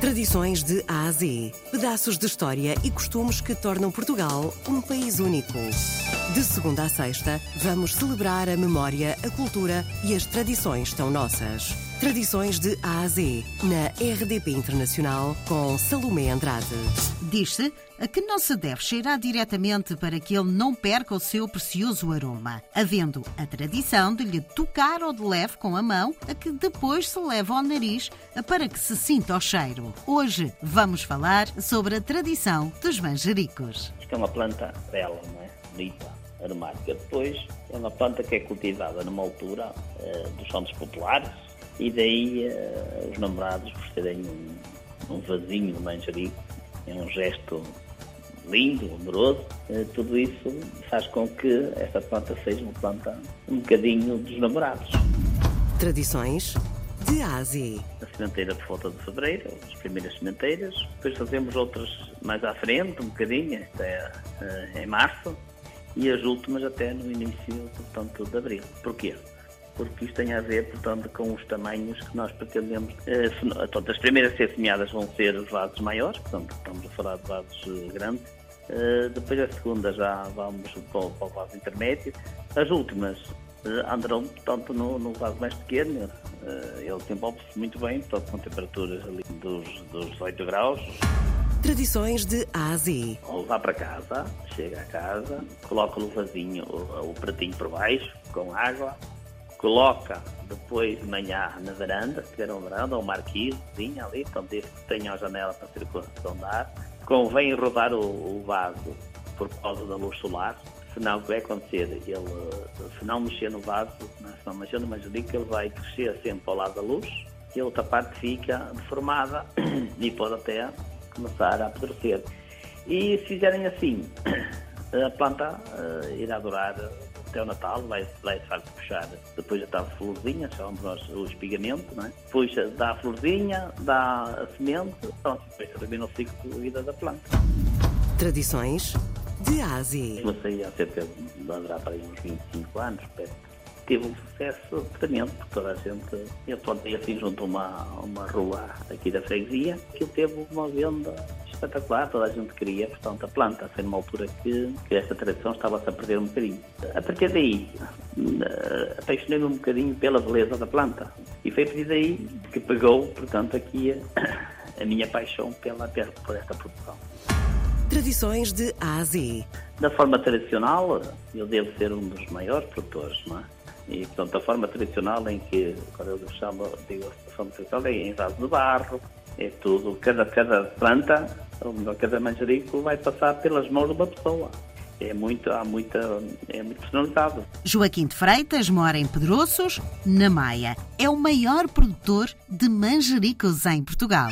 Tradições de A a Z. Pedaços de história e costumes que tornam Portugal um país único. De segunda a sexta, vamos celebrar a memória, a cultura e as tradições tão nossas. Tradições de A a Z, na RDP Internacional, com Salomé Andrade. Diz-se a que não se deve cheirar diretamente para que ele não perca o seu precioso aroma, havendo a tradição de lhe tocar ou de leve com a mão, a que depois se leva ao nariz para que se sinta o cheiro. Hoje vamos falar sobre a tradição dos manjericos. Isto é uma planta bela, não é? Bonita, aromática. Depois é uma planta que é cultivada numa altura uh, dos santos populares e daí uh, os namorados por terem um, um vasinho de manjerico. É um gesto lindo, amoroso, uh, tudo isso faz com que esta planta seja uma planta um bocadinho dos namorados. Tradições de Ásia. A sementeira por volta de fevereiro, as primeiras sementeiras, depois fazemos outras mais à frente, um bocadinho, até uh, em março, e as últimas até no início, portanto, de abril. Porquê? Porque isto tem a ver, portanto, com os tamanhos que nós pretendemos. Portanto, as primeiras a ser semeadas vão ser os vasos maiores, portanto, estamos a falar de vasos uh, grandes. Uh, depois a segunda já vamos para o, para o vaso intermédio. As últimas andarão, portanto, no, no vaso mais pequeno. ele desenvolve-se muito bem, portanto, com temperaturas ali dos, dos 18 graus. Tradições de Ásia. Ou vá para casa, chega a casa, coloca o vasinho, o, o pratinho por baixo, com água, coloca depois de manhã na varanda, se tiver uma varanda, ou um marquisezinho ali, então desde que tenha a janela para circulação de ar. Convém rodar o, o vaso por causa da luz solar, senão o que vai acontecer? Ele, se não mexer no vaso, né, se não mexer no manjerico, ele vai crescer sempre ao lado da luz e a outra parte fica deformada e pode até começar a apodrecer. E se fizerem assim, a planta uh, irá durar até o Natal, vai, vai de facto puxar, depois já está a florzinha, chamamos nós o espigamento, não é? Puxa, dá a florzinha, dá a semente, pronto, depois termina o ciclo de vida da planta. Tradições de Ásia. Comecei há cerca de andar para aí uns 25 anos, perto teve um sucesso tremendo, porque toda a gente, eu plantei assim junto a uma, uma rua aqui da freguesia, que teve uma venda espetacular, toda a gente queria, portanto, a planta, ser numa altura que, que esta tradição estava-se a perder um bocadinho. A partir daí, eh, apaixonei-me um bocadinho pela beleza da planta, e foi a partir daí que pegou, portanto, aqui a, a minha paixão pela, por esta produção. Tradições de Ásia. Da forma tradicional, eu devo ser um dos maiores produtores, não é? E, portanto, a forma tradicional em que, quando eu chamo, digo, a forma tradicional é em vaso de barro, é tudo, cada, cada planta, ou melhor, cada manjerico vai passar pelas mãos de uma pessoa. É muito, há muita, é muito personalizado. Joaquim de Freitas mora em Pedroços, na Maia. É o maior produtor de manjericos em Portugal.